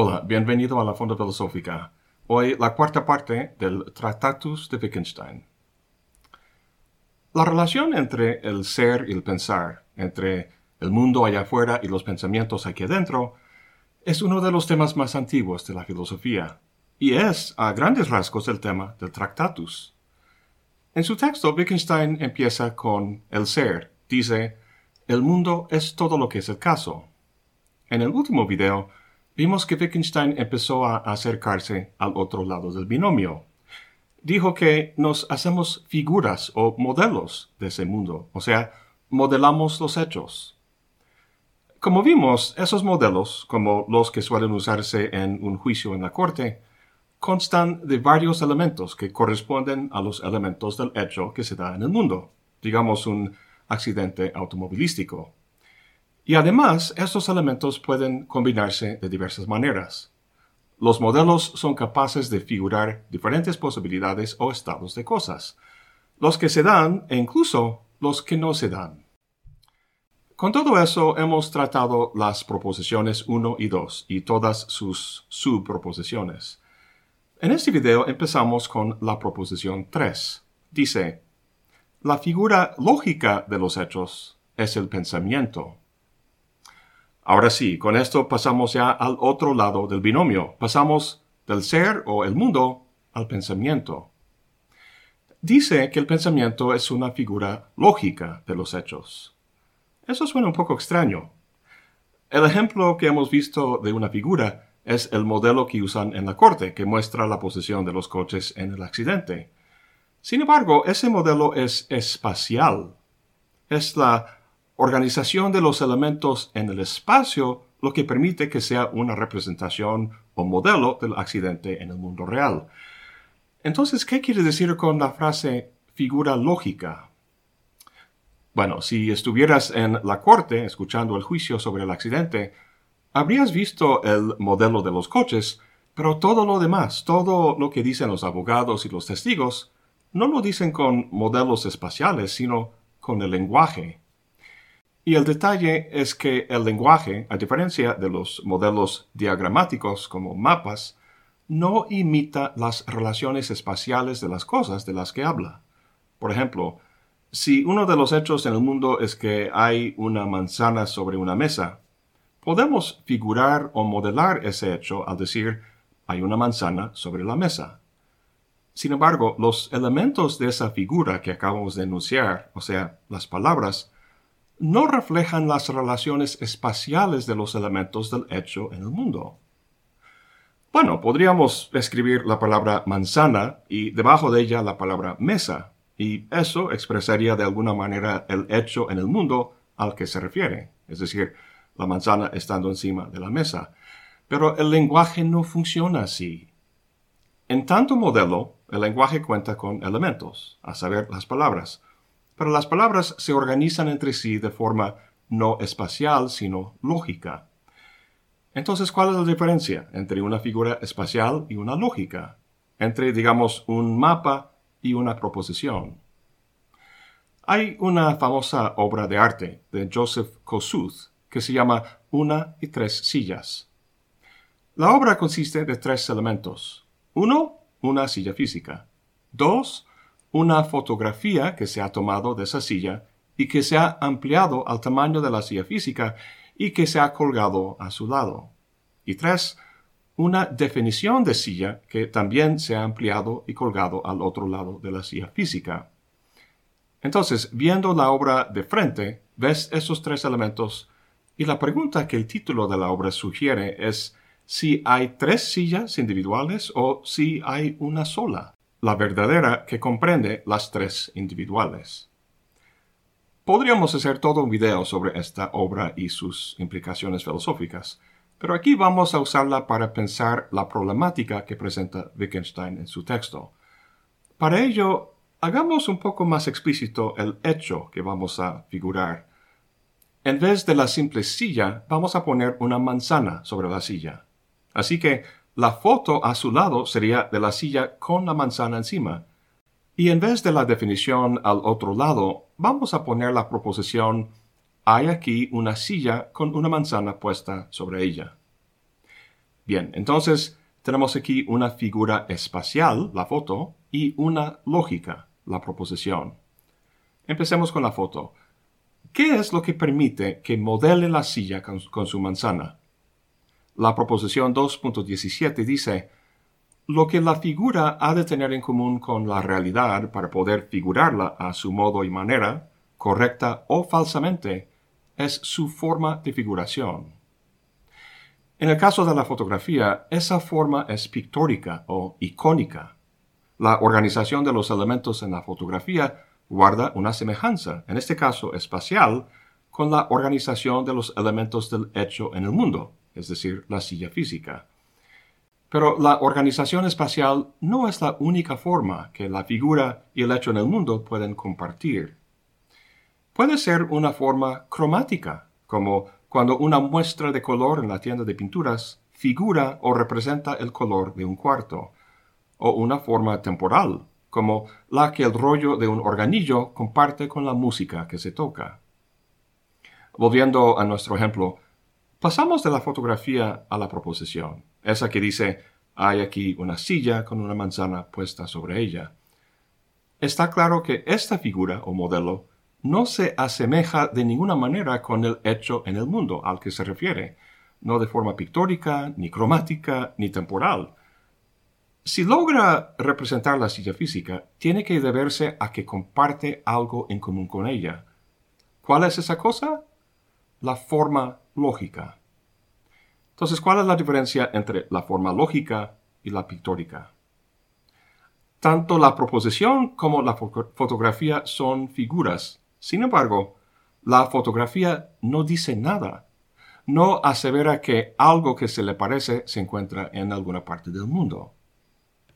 Hola, bienvenido a la Fonda Filosófica. Hoy la cuarta parte del Tractatus de Wittgenstein. La relación entre el ser y el pensar, entre el mundo allá afuera y los pensamientos aquí adentro, es uno de los temas más antiguos de la filosofía, y es, a grandes rasgos, el tema del Tractatus. En su texto, Wittgenstein empieza con el ser. Dice, el mundo es todo lo que es el caso. En el último video, vimos que Wittgenstein empezó a acercarse al otro lado del binomio. Dijo que nos hacemos figuras o modelos de ese mundo, o sea, modelamos los hechos. Como vimos, esos modelos, como los que suelen usarse en un juicio en la corte, constan de varios elementos que corresponden a los elementos del hecho que se da en el mundo, digamos un accidente automovilístico. Y además, estos elementos pueden combinarse de diversas maneras. Los modelos son capaces de figurar diferentes posibilidades o estados de cosas, los que se dan e incluso los que no se dan. Con todo eso hemos tratado las proposiciones 1 y 2 y todas sus subproposiciones. En este video empezamos con la proposición 3. Dice, la figura lógica de los hechos es el pensamiento. Ahora sí, con esto pasamos ya al otro lado del binomio. Pasamos del ser o el mundo al pensamiento. Dice que el pensamiento es una figura lógica de los hechos. Eso suena un poco extraño. El ejemplo que hemos visto de una figura es el modelo que usan en la corte, que muestra la posición de los coches en el accidente. Sin embargo, ese modelo es espacial. Es la organización de los elementos en el espacio lo que permite que sea una representación o modelo del accidente en el mundo real. Entonces, ¿qué quiere decir con la frase figura lógica? Bueno, si estuvieras en la corte escuchando el juicio sobre el accidente, habrías visto el modelo de los coches, pero todo lo demás, todo lo que dicen los abogados y los testigos, no lo dicen con modelos espaciales, sino con el lenguaje, y el detalle es que el lenguaje, a diferencia de los modelos diagramáticos como mapas, no imita las relaciones espaciales de las cosas de las que habla. Por ejemplo, si uno de los hechos en el mundo es que hay una manzana sobre una mesa, podemos figurar o modelar ese hecho al decir hay una manzana sobre la mesa. Sin embargo, los elementos de esa figura que acabamos de enunciar, o sea, las palabras, no reflejan las relaciones espaciales de los elementos del hecho en el mundo. Bueno, podríamos escribir la palabra manzana y debajo de ella la palabra mesa, y eso expresaría de alguna manera el hecho en el mundo al que se refiere, es decir, la manzana estando encima de la mesa. Pero el lenguaje no funciona así. En tanto modelo, el lenguaje cuenta con elementos, a saber, las palabras, pero las palabras se organizan entre sí de forma no espacial, sino lógica. Entonces, ¿cuál es la diferencia entre una figura espacial y una lógica? Entre, digamos, un mapa y una proposición. Hay una famosa obra de arte de Joseph Kossuth que se llama Una y tres sillas. La obra consiste de tres elementos. Uno, una silla física. Dos, una fotografía que se ha tomado de esa silla y que se ha ampliado al tamaño de la silla física y que se ha colgado a su lado. Y tres, una definición de silla que también se ha ampliado y colgado al otro lado de la silla física. Entonces, viendo la obra de frente, ves esos tres elementos y la pregunta que el título de la obra sugiere es si hay tres sillas individuales o si hay una sola la verdadera que comprende las tres individuales. Podríamos hacer todo un video sobre esta obra y sus implicaciones filosóficas, pero aquí vamos a usarla para pensar la problemática que presenta Wittgenstein en su texto. Para ello, hagamos un poco más explícito el hecho que vamos a figurar. En vez de la simple silla, vamos a poner una manzana sobre la silla. Así que la foto a su lado sería de la silla con la manzana encima. Y en vez de la definición al otro lado, vamos a poner la proposición hay aquí una silla con una manzana puesta sobre ella. Bien, entonces tenemos aquí una figura espacial, la foto, y una lógica, la proposición. Empecemos con la foto. ¿Qué es lo que permite que modele la silla con, con su manzana? La proposición 2.17 dice, lo que la figura ha de tener en común con la realidad para poder figurarla a su modo y manera, correcta o falsamente, es su forma de figuración. En el caso de la fotografía, esa forma es pictórica o icónica. La organización de los elementos en la fotografía guarda una semejanza, en este caso espacial, con la organización de los elementos del hecho en el mundo, es decir, la silla física. Pero la organización espacial no es la única forma que la figura y el hecho en el mundo pueden compartir. Puede ser una forma cromática, como cuando una muestra de color en la tienda de pinturas figura o representa el color de un cuarto, o una forma temporal, como la que el rollo de un organillo comparte con la música que se toca. Volviendo a nuestro ejemplo, pasamos de la fotografía a la proposición esa que dice, hay aquí una silla con una manzana puesta sobre ella. Está claro que esta figura o modelo no se asemeja de ninguna manera con el hecho en el mundo al que se refiere, no de forma pictórica, ni cromática, ni temporal. Si logra representar la silla física, tiene que deberse a que comparte algo en común con ella. ¿Cuál es esa cosa? La forma lógica. Entonces, ¿cuál es la diferencia entre la forma lógica y la pictórica? Tanto la proposición como la fotografía son figuras. Sin embargo, la fotografía no dice nada. No asevera que algo que se le parece se encuentra en alguna parte del mundo.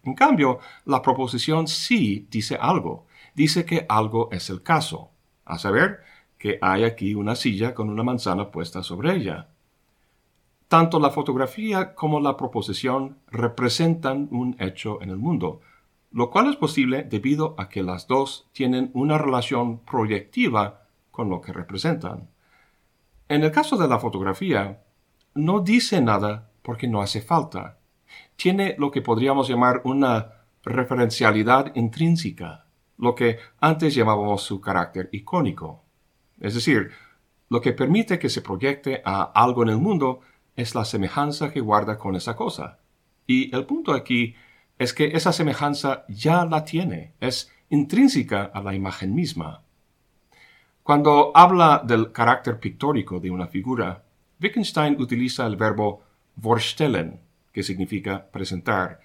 En cambio, la proposición sí dice algo. Dice que algo es el caso. A saber, que hay aquí una silla con una manzana puesta sobre ella. Tanto la fotografía como la proposición representan un hecho en el mundo, lo cual es posible debido a que las dos tienen una relación proyectiva con lo que representan. En el caso de la fotografía, no dice nada porque no hace falta. Tiene lo que podríamos llamar una referencialidad intrínseca, lo que antes llamábamos su carácter icónico. Es decir, lo que permite que se proyecte a algo en el mundo es la semejanza que guarda con esa cosa. Y el punto aquí es que esa semejanza ya la tiene, es intrínseca a la imagen misma. Cuando habla del carácter pictórico de una figura, Wittgenstein utiliza el verbo vorstellen, que significa presentar.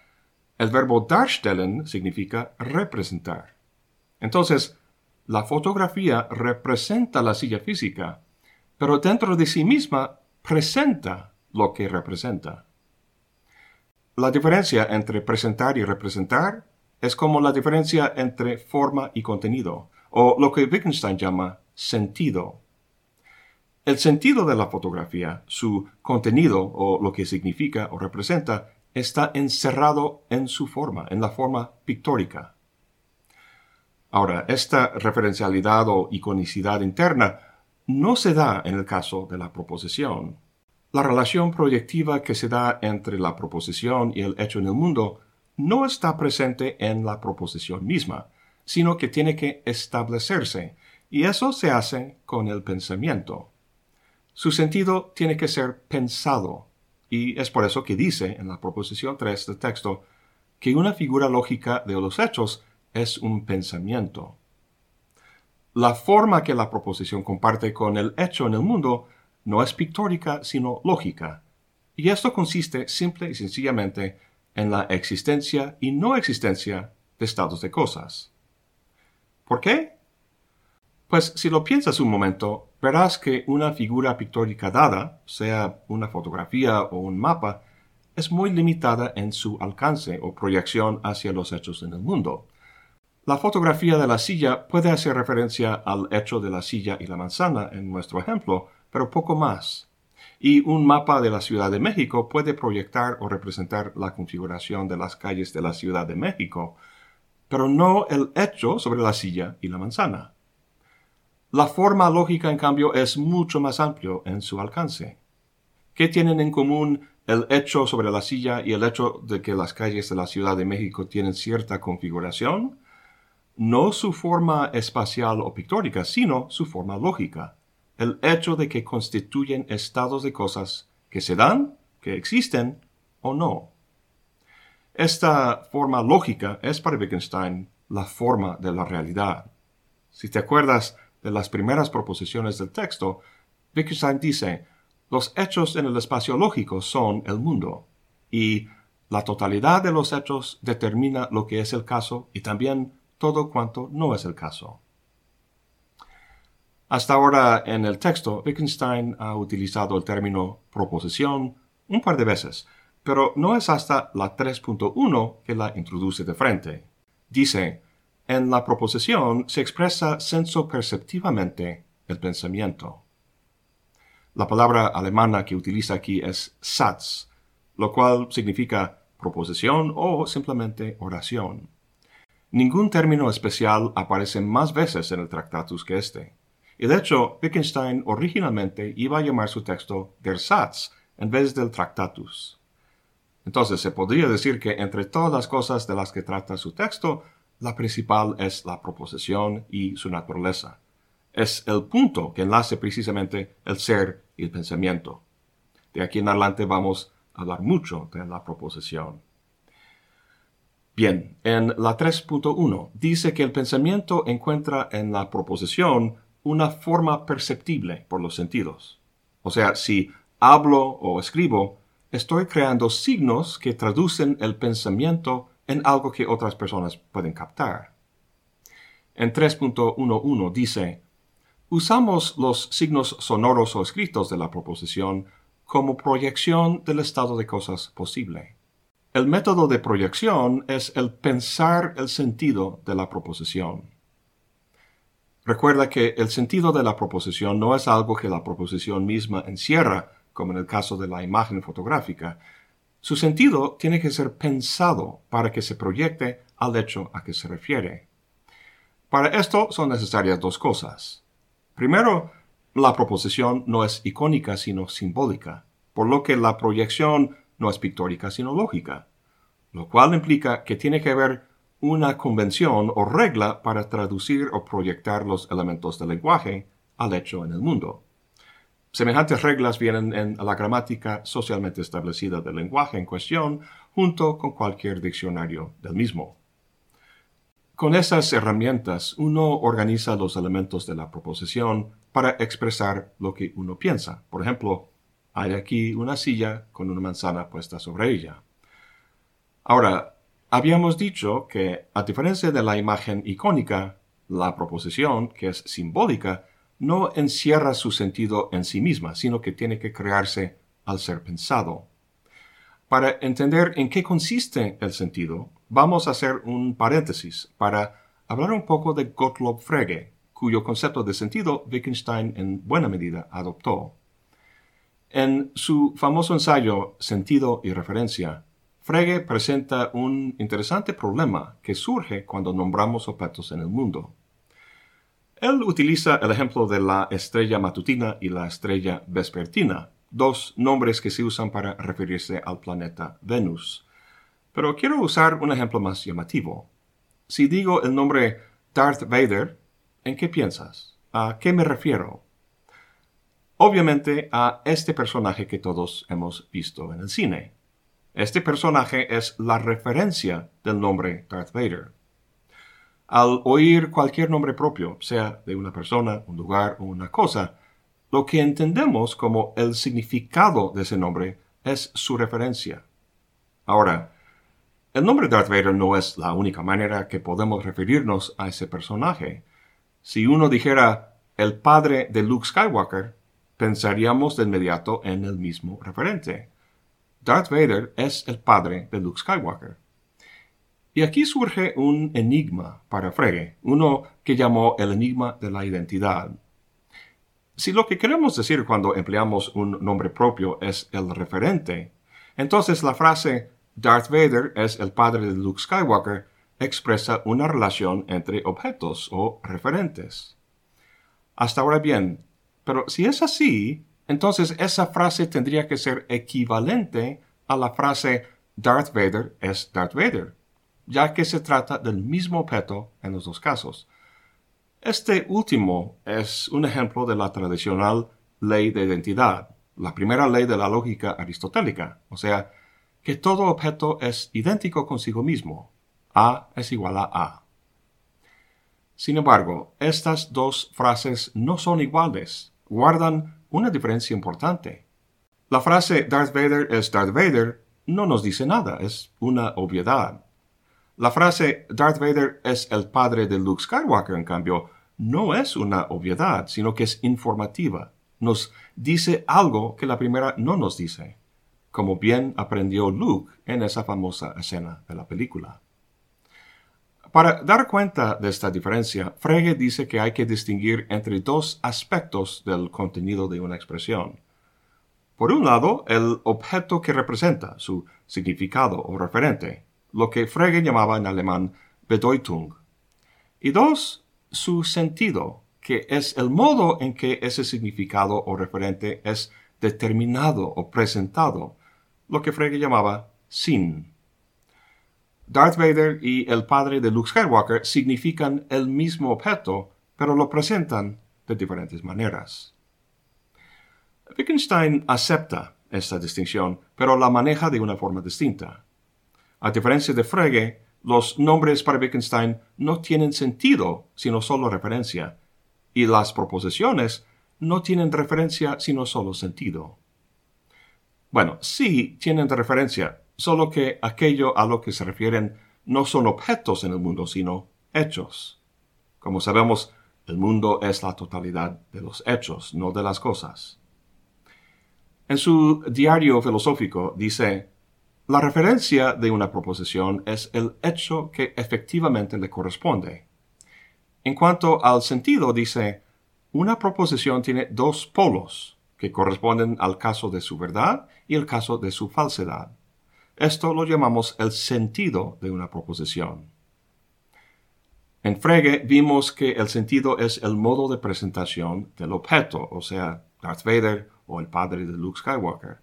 El verbo darstellen significa representar. Entonces, la fotografía representa la silla física, pero dentro de sí misma presenta lo que representa. La diferencia entre presentar y representar es como la diferencia entre forma y contenido, o lo que Wittgenstein llama sentido. El sentido de la fotografía, su contenido o lo que significa o representa, está encerrado en su forma, en la forma pictórica. Ahora, esta referencialidad o iconicidad interna no se da en el caso de la proposición. La relación proyectiva que se da entre la proposición y el hecho en el mundo no está presente en la proposición misma, sino que tiene que establecerse, y eso se hace con el pensamiento. Su sentido tiene que ser pensado, y es por eso que dice en la proposición 3 del texto que una figura lógica de los hechos es un pensamiento. La forma que la proposición comparte con el hecho en el mundo no es pictórica, sino lógica. Y esto consiste simple y sencillamente en la existencia y no existencia de estados de cosas. ¿Por qué? Pues si lo piensas un momento, verás que una figura pictórica dada, sea una fotografía o un mapa, es muy limitada en su alcance o proyección hacia los hechos en el mundo. La fotografía de la silla puede hacer referencia al hecho de la silla y la manzana en nuestro ejemplo, pero poco más. Y un mapa de la Ciudad de México puede proyectar o representar la configuración de las calles de la Ciudad de México, pero no el hecho sobre la silla y la manzana. La forma lógica, en cambio, es mucho más amplio en su alcance. ¿Qué tienen en común el hecho sobre la silla y el hecho de que las calles de la Ciudad de México tienen cierta configuración, no su forma espacial o pictórica, sino su forma lógica, el hecho de que constituyen estados de cosas que se dan, que existen o no. Esta forma lógica es para Wittgenstein la forma de la realidad. Si te acuerdas de las primeras proposiciones del texto, Wittgenstein dice, los hechos en el espacio lógico son el mundo, y la totalidad de los hechos determina lo que es el caso y también todo cuanto no es el caso. Hasta ahora en el texto, Wittgenstein ha utilizado el término proposición un par de veces, pero no es hasta la 3.1 que la introduce de frente. Dice, en la proposición se expresa senso perceptivamente el pensamiento. La palabra alemana que utiliza aquí es Satz, lo cual significa proposición o simplemente oración. Ningún término especial aparece más veces en el Tractatus que este. Y de hecho, Wittgenstein originalmente iba a llamar su texto Der Satz en vez del Tractatus. Entonces se podría decir que entre todas las cosas de las que trata su texto, la principal es la proposición y su naturaleza es el punto que enlace precisamente el ser y el pensamiento. De aquí en adelante vamos a hablar mucho de la proposición. Bien, en la 3.1 dice que el pensamiento encuentra en la proposición una forma perceptible por los sentidos. O sea, si hablo o escribo, estoy creando signos que traducen el pensamiento en algo que otras personas pueden captar. En 3.11 dice, Usamos los signos sonoros o escritos de la proposición como proyección del estado de cosas posible. El método de proyección es el pensar el sentido de la proposición. Recuerda que el sentido de la proposición no es algo que la proposición misma encierra, como en el caso de la imagen fotográfica. Su sentido tiene que ser pensado para que se proyecte al hecho a que se refiere. Para esto son necesarias dos cosas. Primero, la proposición no es icónica sino simbólica, por lo que la proyección no es pictórica sino lógica, lo cual implica que tiene que haber una convención o regla para traducir o proyectar los elementos del lenguaje al hecho en el mundo. Semejantes reglas vienen en la gramática socialmente establecida del lenguaje en cuestión junto con cualquier diccionario del mismo. Con esas herramientas uno organiza los elementos de la proposición para expresar lo que uno piensa. Por ejemplo, hay aquí una silla con una manzana puesta sobre ella. Ahora, habíamos dicho que, a diferencia de la imagen icónica, la proposición, que es simbólica, no encierra su sentido en sí misma, sino que tiene que crearse al ser pensado. Para entender en qué consiste el sentido, vamos a hacer un paréntesis para hablar un poco de Gottlob Frege, cuyo concepto de sentido Wittgenstein en buena medida adoptó. En su famoso ensayo Sentido y Referencia, Frege presenta un interesante problema que surge cuando nombramos objetos en el mundo. Él utiliza el ejemplo de la estrella matutina y la estrella vespertina, dos nombres que se usan para referirse al planeta Venus. Pero quiero usar un ejemplo más llamativo. Si digo el nombre Darth Vader, ¿en qué piensas? ¿A qué me refiero? Obviamente a este personaje que todos hemos visto en el cine. Este personaje es la referencia del nombre Darth Vader. Al oír cualquier nombre propio, sea de una persona, un lugar o una cosa, lo que entendemos como el significado de ese nombre es su referencia. Ahora, el nombre Darth Vader no es la única manera que podemos referirnos a ese personaje. Si uno dijera el padre de Luke Skywalker, pensaríamos de inmediato en el mismo referente. Darth Vader es el padre de Luke Skywalker. Y aquí surge un enigma para Frege, uno que llamó el enigma de la identidad. Si lo que queremos decir cuando empleamos un nombre propio es el referente, entonces la frase Darth Vader es el padre de Luke Skywalker, expresa una relación entre objetos o referentes. Hasta ahora bien, pero si es así, entonces esa frase tendría que ser equivalente a la frase Darth Vader es Darth Vader, ya que se trata del mismo objeto en los dos casos. Este último es un ejemplo de la tradicional ley de identidad, la primera ley de la lógica aristotélica, o sea, que todo objeto es idéntico consigo mismo. A es igual a A. Sin embargo, estas dos frases no son iguales, guardan una diferencia importante. La frase Darth Vader es Darth Vader no nos dice nada, es una obviedad. La frase Darth Vader es el padre de Luke Skywalker, en cambio, no es una obviedad, sino que es informativa. Nos dice algo que la primera no nos dice, como bien aprendió Luke en esa famosa escena de la película. Para dar cuenta de esta diferencia, Frege dice que hay que distinguir entre dos aspectos del contenido de una expresión. Por un lado, el objeto que representa, su significado o referente, lo que Frege llamaba en alemán Bedeutung. Y dos, su sentido, que es el modo en que ese significado o referente es determinado o presentado, lo que Frege llamaba Sinn. Darth Vader y el padre de Luke Skywalker significan el mismo objeto, pero lo presentan de diferentes maneras. Wittgenstein acepta esta distinción, pero la maneja de una forma distinta. A diferencia de Frege, los nombres para Wittgenstein no tienen sentido sino solo referencia, y las proposiciones no tienen referencia sino solo sentido. Bueno, sí tienen referencia, solo que aquello a lo que se refieren no son objetos en el mundo, sino hechos. Como sabemos, el mundo es la totalidad de los hechos, no de las cosas. En su diario filosófico dice, la referencia de una proposición es el hecho que efectivamente le corresponde. En cuanto al sentido, dice, una proposición tiene dos polos que corresponden al caso de su verdad y el caso de su falsedad. Esto lo llamamos el sentido de una proposición. En Frege vimos que el sentido es el modo de presentación del objeto, o sea, Darth Vader o el padre de Luke Skywalker.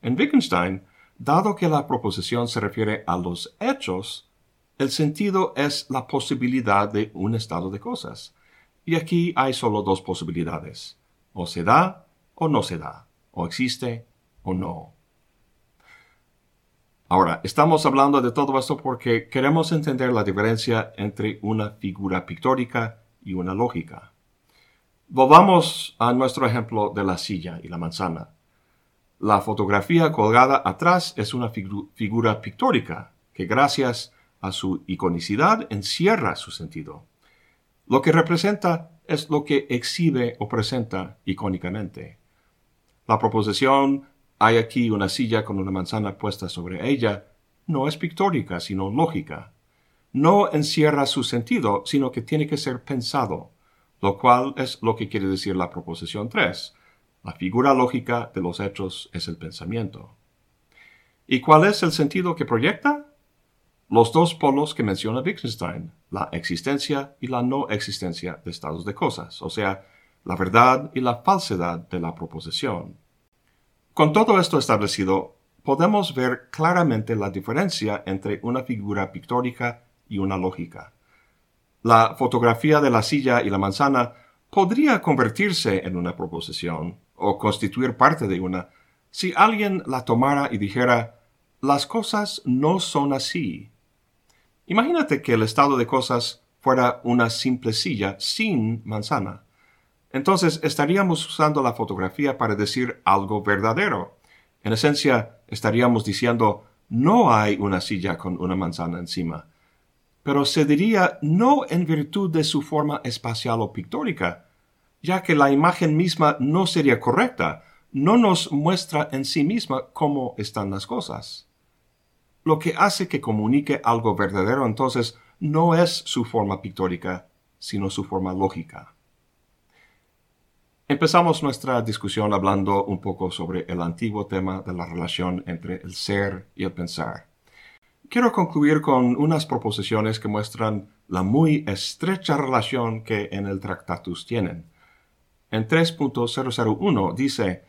En Wittgenstein, dado que la proposición se refiere a los hechos, el sentido es la posibilidad de un estado de cosas. Y aquí hay solo dos posibilidades. O se da o no se da. O existe o no. Ahora, estamos hablando de todo esto porque queremos entender la diferencia entre una figura pictórica y una lógica. Volvamos a nuestro ejemplo de la silla y la manzana. La fotografía colgada atrás es una figura pictórica que gracias a su iconicidad encierra su sentido. Lo que representa es lo que exhibe o presenta icónicamente. La proposición hay aquí una silla con una manzana puesta sobre ella no es pictórica, sino lógica. No encierra su sentido, sino que tiene que ser pensado lo cual es lo que quiere decir la proposición 3. La figura lógica de los hechos es el pensamiento. ¿Y cuál es el sentido que proyecta? Los dos polos que menciona Wittgenstein, la existencia y la no existencia de estados de cosas, o sea, la verdad y la falsedad de la proposición. Con todo esto establecido, podemos ver claramente la diferencia entre una figura pictórica y una lógica. La fotografía de la silla y la manzana podría convertirse en una proposición o constituir parte de una si alguien la tomara y dijera las cosas no son así. Imagínate que el estado de cosas fuera una simple silla sin manzana. Entonces estaríamos usando la fotografía para decir algo verdadero. En esencia, estaríamos diciendo no hay una silla con una manzana encima pero se diría no en virtud de su forma espacial o pictórica, ya que la imagen misma no sería correcta, no nos muestra en sí misma cómo están las cosas. Lo que hace que comunique algo verdadero entonces no es su forma pictórica, sino su forma lógica. Empezamos nuestra discusión hablando un poco sobre el antiguo tema de la relación entre el ser y el pensar. Quiero concluir con unas proposiciones que muestran la muy estrecha relación que en el Tractatus tienen. En 3.001 dice,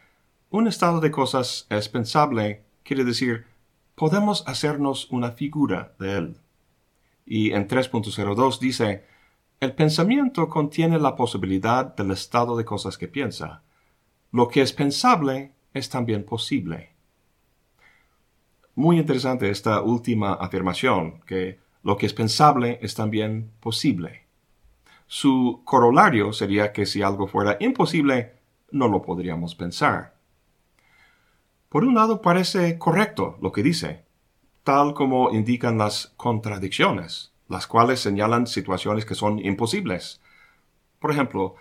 un estado de cosas es pensable quiere decir podemos hacernos una figura de él. Y en 3.02 dice, el pensamiento contiene la posibilidad del estado de cosas que piensa. Lo que es pensable es también posible. Muy interesante esta última afirmación, que lo que es pensable es también posible. Su corolario sería que si algo fuera imposible, no lo podríamos pensar. Por un lado parece correcto lo que dice, tal como indican las contradicciones, las cuales señalan situaciones que son imposibles. Por ejemplo,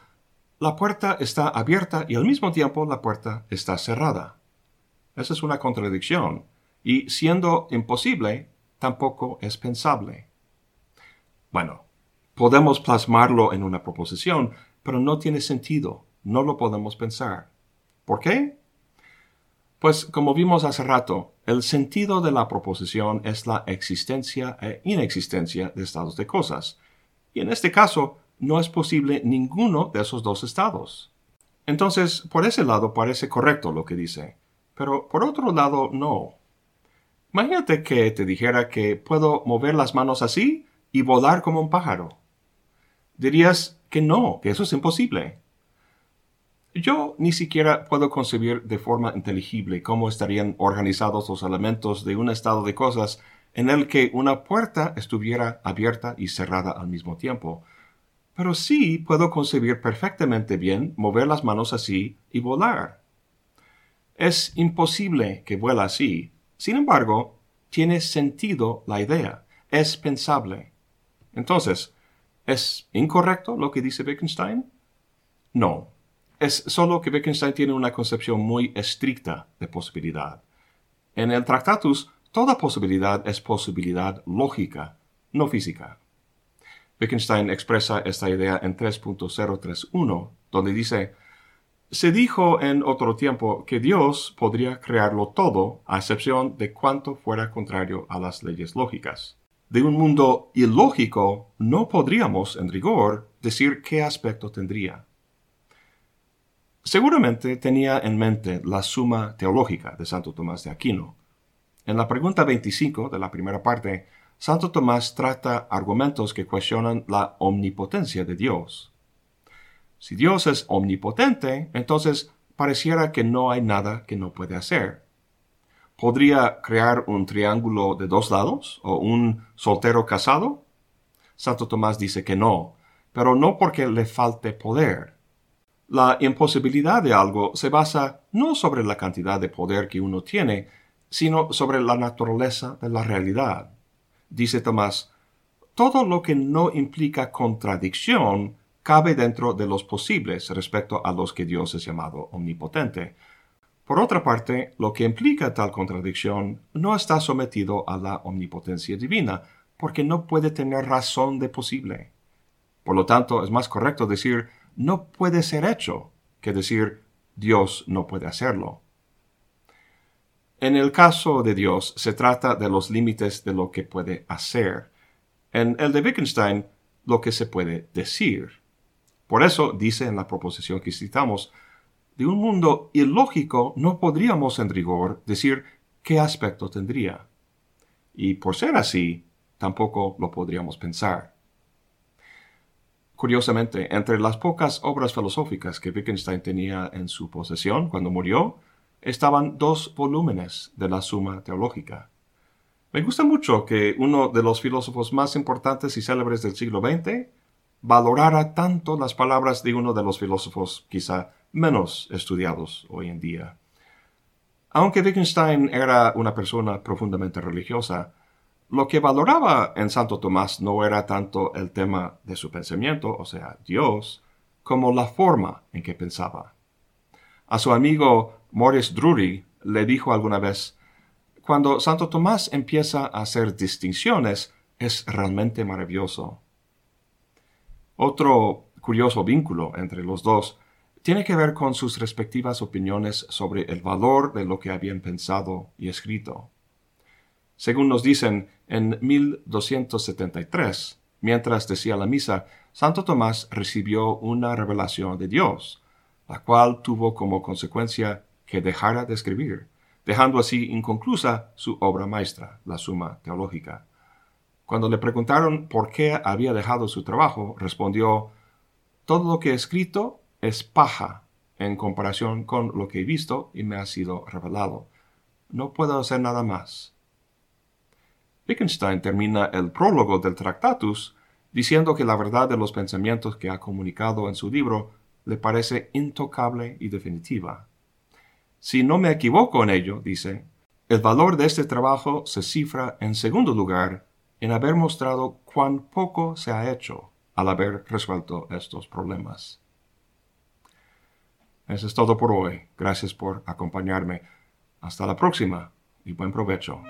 la puerta está abierta y al mismo tiempo la puerta está cerrada. Esa es una contradicción, y siendo imposible, tampoco es pensable. Bueno, podemos plasmarlo en una proposición, pero no tiene sentido, no lo podemos pensar. ¿Por qué? Pues como vimos hace rato, el sentido de la proposición es la existencia e inexistencia de estados de cosas, y en este caso no es posible ninguno de esos dos estados. Entonces, por ese lado parece correcto lo que dice, pero por otro lado no. Imagínate que te dijera que puedo mover las manos así y volar como un pájaro. Dirías que no, que eso es imposible. Yo ni siquiera puedo concebir de forma inteligible cómo estarían organizados los elementos de un estado de cosas en el que una puerta estuviera abierta y cerrada al mismo tiempo. Pero sí puedo concebir perfectamente bien mover las manos así y volar. Es imposible que vuela así. Sin embargo, tiene sentido la idea. Es pensable. Entonces, ¿es incorrecto lo que dice Wittgenstein? No, es solo que Wittgenstein tiene una concepción muy estricta de posibilidad. En el Tractatus, toda posibilidad es posibilidad lógica, no física. Wittgenstein expresa esta idea en 3.031, donde dice, se dijo en otro tiempo que Dios podría crearlo todo, a excepción de cuanto fuera contrario a las leyes lógicas. De un mundo ilógico no podríamos, en rigor, decir qué aspecto tendría. Seguramente tenía en mente la suma teológica de Santo Tomás de Aquino. En la pregunta 25 de la primera parte, Santo Tomás trata argumentos que cuestionan la omnipotencia de Dios. Si Dios es omnipotente, entonces pareciera que no hay nada que no puede hacer. ¿Podría crear un triángulo de dos lados o un soltero casado? Santo Tomás dice que no, pero no porque le falte poder, la imposibilidad de algo se basa no sobre la cantidad de poder que uno tiene, sino sobre la naturaleza de la realidad. Dice Tomás, todo lo que no implica contradicción cabe dentro de los posibles respecto a los que Dios es llamado omnipotente. Por otra parte, lo que implica tal contradicción no está sometido a la omnipotencia divina, porque no puede tener razón de posible. Por lo tanto, es más correcto decir no puede ser hecho que decir Dios no puede hacerlo. En el caso de Dios se trata de los límites de lo que puede hacer. En el de Wittgenstein, lo que se puede decir. Por eso dice en la proposición que citamos, de un mundo ilógico no podríamos en rigor decir qué aspecto tendría. Y por ser así, tampoco lo podríamos pensar. Curiosamente, entre las pocas obras filosóficas que Wittgenstein tenía en su posesión cuando murió, estaban dos volúmenes de la Suma Teológica. Me gusta mucho que uno de los filósofos más importantes y célebres del siglo XX valorara tanto las palabras de uno de los filósofos quizá menos estudiados hoy en día. Aunque Wittgenstein era una persona profundamente religiosa, lo que valoraba en Santo Tomás no era tanto el tema de su pensamiento, o sea, Dios, como la forma en que pensaba. A su amigo Maurice Drury le dijo alguna vez, cuando Santo Tomás empieza a hacer distinciones, es realmente maravilloso. Otro curioso vínculo entre los dos tiene que ver con sus respectivas opiniones sobre el valor de lo que habían pensado y escrito. Según nos dicen, en 1273, mientras decía la misa, Santo Tomás recibió una revelación de Dios, la cual tuvo como consecuencia que dejara de escribir, dejando así inconclusa su obra maestra, la Suma Teológica. Cuando le preguntaron por qué había dejado su trabajo, respondió, Todo lo que he escrito es paja en comparación con lo que he visto y me ha sido revelado. No puedo hacer nada más. Wittgenstein termina el prólogo del Tractatus diciendo que la verdad de los pensamientos que ha comunicado en su libro le parece intocable y definitiva. Si no me equivoco en ello, dice, el valor de este trabajo se cifra en segundo lugar en haber mostrado cuán poco se ha hecho al haber resuelto estos problemas. Eso es todo por hoy. Gracias por acompañarme. Hasta la próxima y buen provecho.